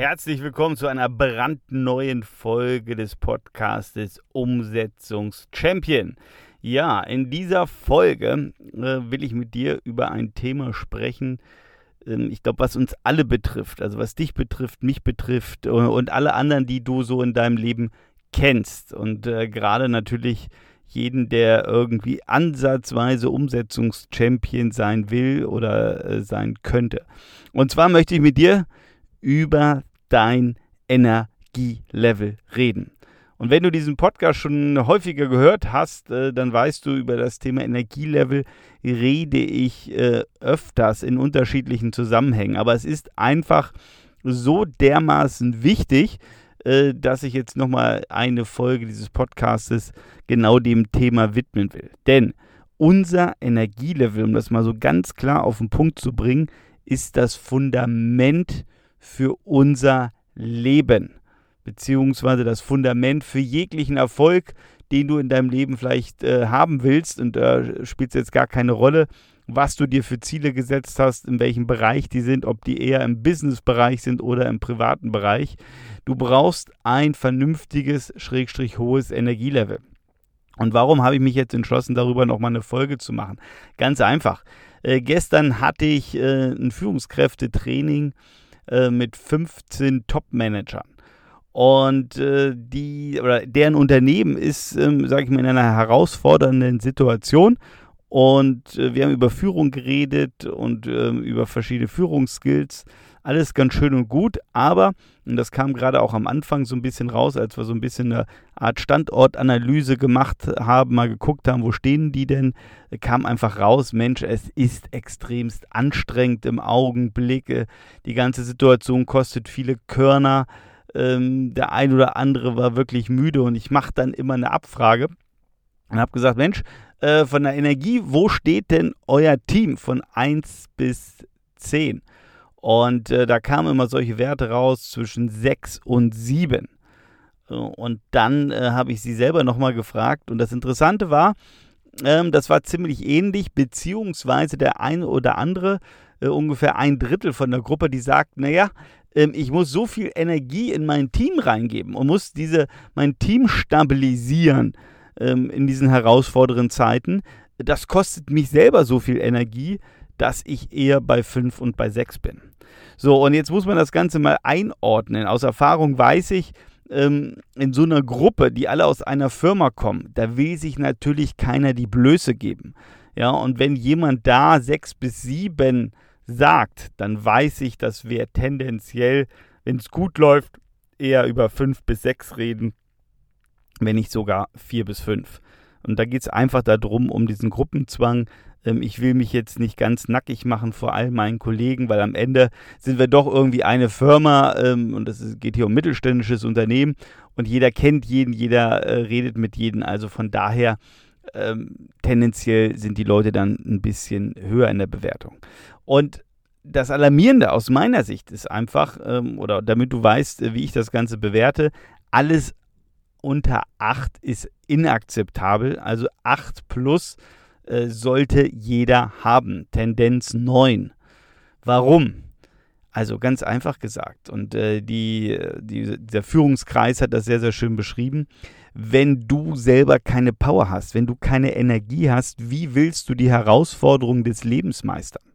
Herzlich willkommen zu einer brandneuen Folge des Podcastes Umsetzungschampion. Ja, in dieser Folge äh, will ich mit dir über ein Thema sprechen, ähm, ich glaube, was uns alle betrifft, also was dich betrifft, mich betrifft äh, und alle anderen, die du so in deinem Leben kennst. Und äh, gerade natürlich jeden, der irgendwie ansatzweise Umsetzungschampion sein will oder äh, sein könnte. Und zwar möchte ich mit dir über dein Energielevel reden. Und wenn du diesen Podcast schon häufiger gehört hast, äh, dann weißt du, über das Thema Energielevel rede ich äh, öfters in unterschiedlichen Zusammenhängen. Aber es ist einfach so dermaßen wichtig, äh, dass ich jetzt nochmal eine Folge dieses Podcastes genau dem Thema widmen will. Denn unser Energielevel, um das mal so ganz klar auf den Punkt zu bringen, ist das Fundament unser Leben, beziehungsweise das Fundament für jeglichen Erfolg, den du in deinem Leben vielleicht äh, haben willst. Und da äh, spielt es jetzt gar keine Rolle, was du dir für Ziele gesetzt hast, in welchem Bereich die sind, ob die eher im Business-Bereich sind oder im privaten Bereich. Du brauchst ein vernünftiges, schrägstrich hohes Energielevel. Und warum habe ich mich jetzt entschlossen, darüber nochmal eine Folge zu machen? Ganz einfach. Äh, gestern hatte ich äh, ein Führungskräftetraining äh, mit 15 Top-Managern. Und äh, die oder deren Unternehmen ist, ähm, sage ich mal, in einer herausfordernden Situation. Und äh, wir haben über Führung geredet und äh, über verschiedene Führungsskills. Alles ganz schön und gut, aber, und das kam gerade auch am Anfang so ein bisschen raus, als wir so ein bisschen eine Art Standortanalyse gemacht haben, mal geguckt haben, wo stehen die denn, kam einfach raus, Mensch, es ist extremst anstrengend im Augenblick. Die ganze Situation kostet viele Körner ähm, der ein oder andere war wirklich müde und ich mache dann immer eine Abfrage und habe gesagt, Mensch, äh, von der Energie, wo steht denn euer Team von 1 bis 10? Und äh, da kamen immer solche Werte raus zwischen 6 und 7. Und dann äh, habe ich sie selber nochmal gefragt. Und das Interessante war, ähm, das war ziemlich ähnlich, beziehungsweise der eine oder andere, äh, ungefähr ein Drittel von der Gruppe, die sagt, naja, ähm, ich muss so viel Energie in mein Team reingeben und muss diese, mein Team stabilisieren ähm, in diesen herausfordernden Zeiten. Das kostet mich selber so viel Energie, dass ich eher bei 5 und bei 6 bin. So, und jetzt muss man das Ganze mal einordnen. Aus Erfahrung weiß ich, ähm, in so einer Gruppe, die alle aus einer Firma kommen, da will sich natürlich keiner die Blöße geben. Ja, und wenn jemand da sechs bis sieben sagt, dann weiß ich, dass wir tendenziell, wenn es gut läuft, eher über 5 bis 6 reden, wenn nicht sogar 4 bis 5. Und da geht es einfach darum, um diesen Gruppenzwang. Ähm, ich will mich jetzt nicht ganz nackig machen vor all meinen Kollegen, weil am Ende sind wir doch irgendwie eine Firma ähm, und es geht hier um mittelständisches Unternehmen und jeder kennt jeden, jeder äh, redet mit jedem. Also von daher ähm, tendenziell sind die Leute dann ein bisschen höher in der Bewertung. Und das Alarmierende aus meiner Sicht ist einfach, oder damit du weißt, äh, wie ich das Ganze bewerte, alles unter 8 ist inakzeptabel. Also 8 plus äh, sollte jeder haben. Tendenz 9. Warum? Also ganz einfach gesagt. Und äh, die, die, der Führungskreis hat das sehr, sehr schön beschrieben. Wenn du selber keine Power hast, wenn du keine Energie hast, wie willst du die Herausforderungen des Lebens meistern?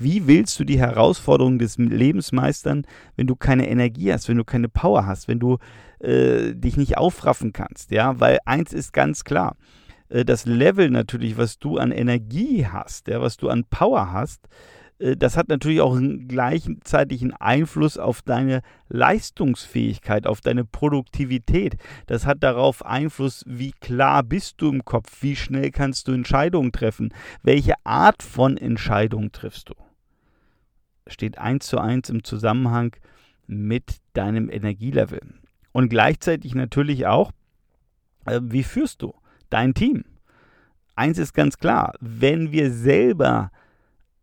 Wie willst du die Herausforderungen des Lebens meistern, wenn du keine Energie hast, wenn du keine Power hast, wenn du äh, dich nicht aufraffen kannst? Ja, weil eins ist ganz klar: äh, Das Level natürlich, was du an Energie hast, ja, was du an Power hast, äh, das hat natürlich auch einen gleichzeitigen Einfluss auf deine Leistungsfähigkeit, auf deine Produktivität. Das hat darauf Einfluss, wie klar bist du im Kopf, wie schnell kannst du Entscheidungen treffen, welche Art von Entscheidungen triffst du steht eins zu eins im Zusammenhang mit deinem Energielevel. Und gleichzeitig natürlich auch, äh, wie führst du dein Team? Eins ist ganz klar, wenn wir selber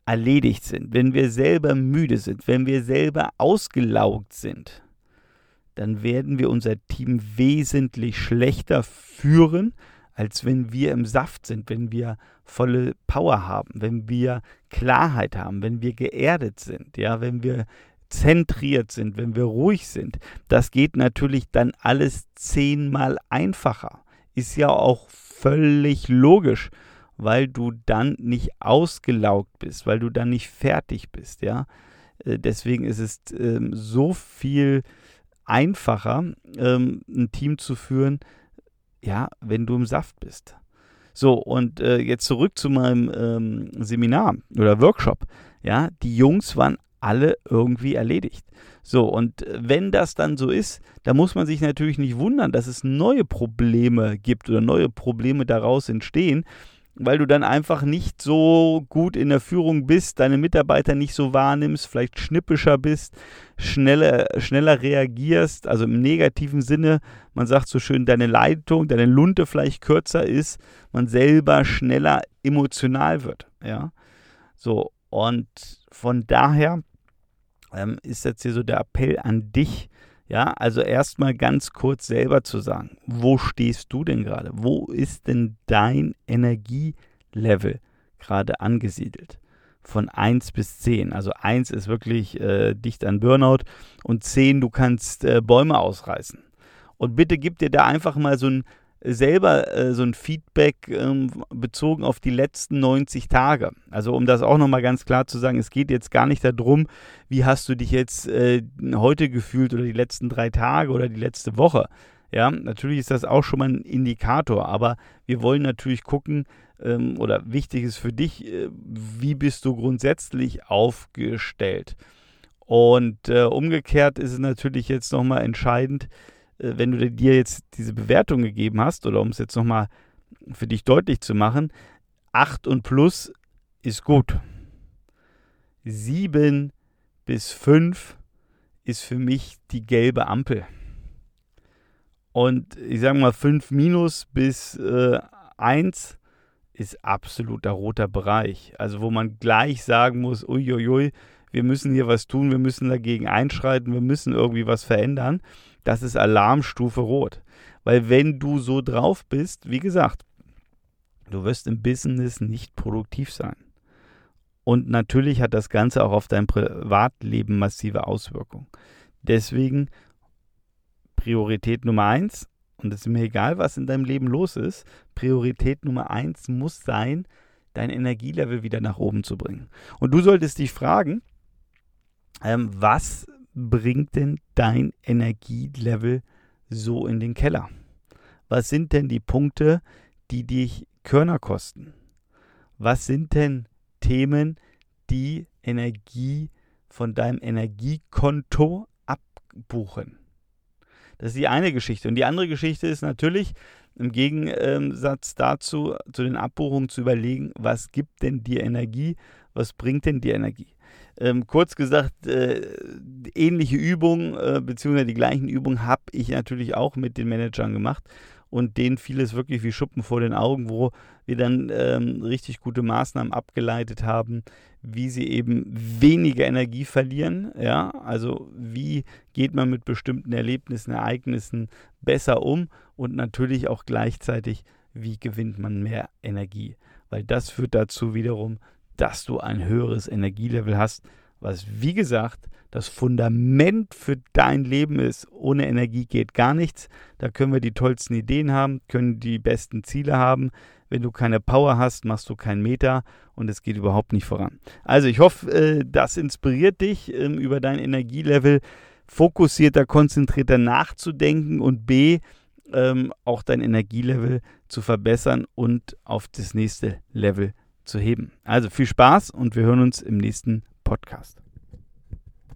erledigt sind, wenn wir selber müde sind, wenn wir selber ausgelaugt sind, dann werden wir unser Team wesentlich schlechter führen, als wenn wir im Saft sind, wenn wir volle Power haben, wenn wir Klarheit haben, wenn wir geerdet sind, ja, wenn wir zentriert sind, wenn wir ruhig sind, das geht natürlich dann alles zehnmal einfacher. Ist ja auch völlig logisch, weil du dann nicht ausgelaugt bist, weil du dann nicht fertig bist, ja. Äh, deswegen ist es ähm, so viel einfacher, ähm, ein Team zu führen, ja, wenn du im Saft bist. So, und äh, jetzt zurück zu meinem ähm, Seminar oder Workshop. Ja, die Jungs waren alle irgendwie erledigt. So, und äh, wenn das dann so ist, dann muss man sich natürlich nicht wundern, dass es neue Probleme gibt oder neue Probleme daraus entstehen, weil du dann einfach nicht so gut in der Führung bist, deine Mitarbeiter nicht so wahrnimmst, vielleicht schnippischer bist, schneller, schneller reagierst, also im negativen Sinne, man sagt so schön, deine Leitung, deine Lunte vielleicht kürzer ist, man selber schneller emotional wird, ja. So, und von daher ähm, ist jetzt hier so der Appell an dich, ja, also erstmal ganz kurz selber zu sagen, wo stehst du denn gerade? Wo ist denn dein Energielevel gerade angesiedelt? Von 1 bis 10. Also 1 ist wirklich äh, dicht an Burnout und 10, du kannst äh, Bäume ausreißen. Und bitte gib dir da einfach mal so ein selber äh, so ein Feedback ähm, bezogen auf die letzten 90 Tage. Also um das auch nochmal ganz klar zu sagen, es geht jetzt gar nicht darum, wie hast du dich jetzt äh, heute gefühlt oder die letzten drei Tage oder die letzte Woche. Ja, natürlich ist das auch schon mal ein Indikator, aber wir wollen natürlich gucken, ähm, oder wichtig ist für dich, äh, wie bist du grundsätzlich aufgestellt. Und äh, umgekehrt ist es natürlich jetzt nochmal entscheidend, wenn du dir jetzt diese Bewertung gegeben hast, oder um es jetzt nochmal für dich deutlich zu machen, 8 und plus ist gut. 7 bis 5 ist für mich die gelbe Ampel. Und ich sage mal 5 minus bis äh, 1 ist absoluter roter Bereich. Also wo man gleich sagen muss, uiuiui, wir müssen hier was tun, wir müssen dagegen einschreiten, wir müssen irgendwie was verändern das ist Alarmstufe Rot. Weil wenn du so drauf bist, wie gesagt, du wirst im Business nicht produktiv sein. Und natürlich hat das Ganze auch auf dein Privatleben massive Auswirkungen. Deswegen Priorität Nummer eins, und es ist mir egal, was in deinem Leben los ist, Priorität Nummer eins muss sein, dein Energielevel wieder nach oben zu bringen. Und du solltest dich fragen, ähm, was bringt denn dein Energielevel so in den Keller? Was sind denn die Punkte, die dich Körner kosten? Was sind denn Themen, die Energie von deinem Energiekonto abbuchen? Das ist die eine Geschichte. Und die andere Geschichte ist natürlich im Gegensatz dazu, zu den Abbuchungen zu überlegen, was gibt denn dir Energie, was bringt denn dir Energie? Ähm, kurz gesagt, äh, ähnliche Übungen, äh, beziehungsweise die gleichen Übungen habe ich natürlich auch mit den Managern gemacht und denen fiel es wirklich wie Schuppen vor den Augen, wo wir dann ähm, richtig gute Maßnahmen abgeleitet haben, wie sie eben weniger Energie verlieren. Ja, also wie geht man mit bestimmten Erlebnissen, Ereignissen besser um und natürlich auch gleichzeitig, wie gewinnt man mehr Energie. Weil das führt dazu wiederum, dass du ein höheres Energielevel hast, was wie gesagt das Fundament für dein Leben ist. Ohne Energie geht gar nichts. Da können wir die tollsten Ideen haben, können die besten Ziele haben. Wenn du keine Power hast, machst du keinen Meter und es geht überhaupt nicht voran. Also ich hoffe, äh, das inspiriert dich ähm, über dein Energielevel fokussierter, konzentrierter nachzudenken und B, ähm, auch dein Energielevel zu verbessern und auf das nächste Level zu heben. Also viel Spaß und wir hören uns im nächsten Podcast.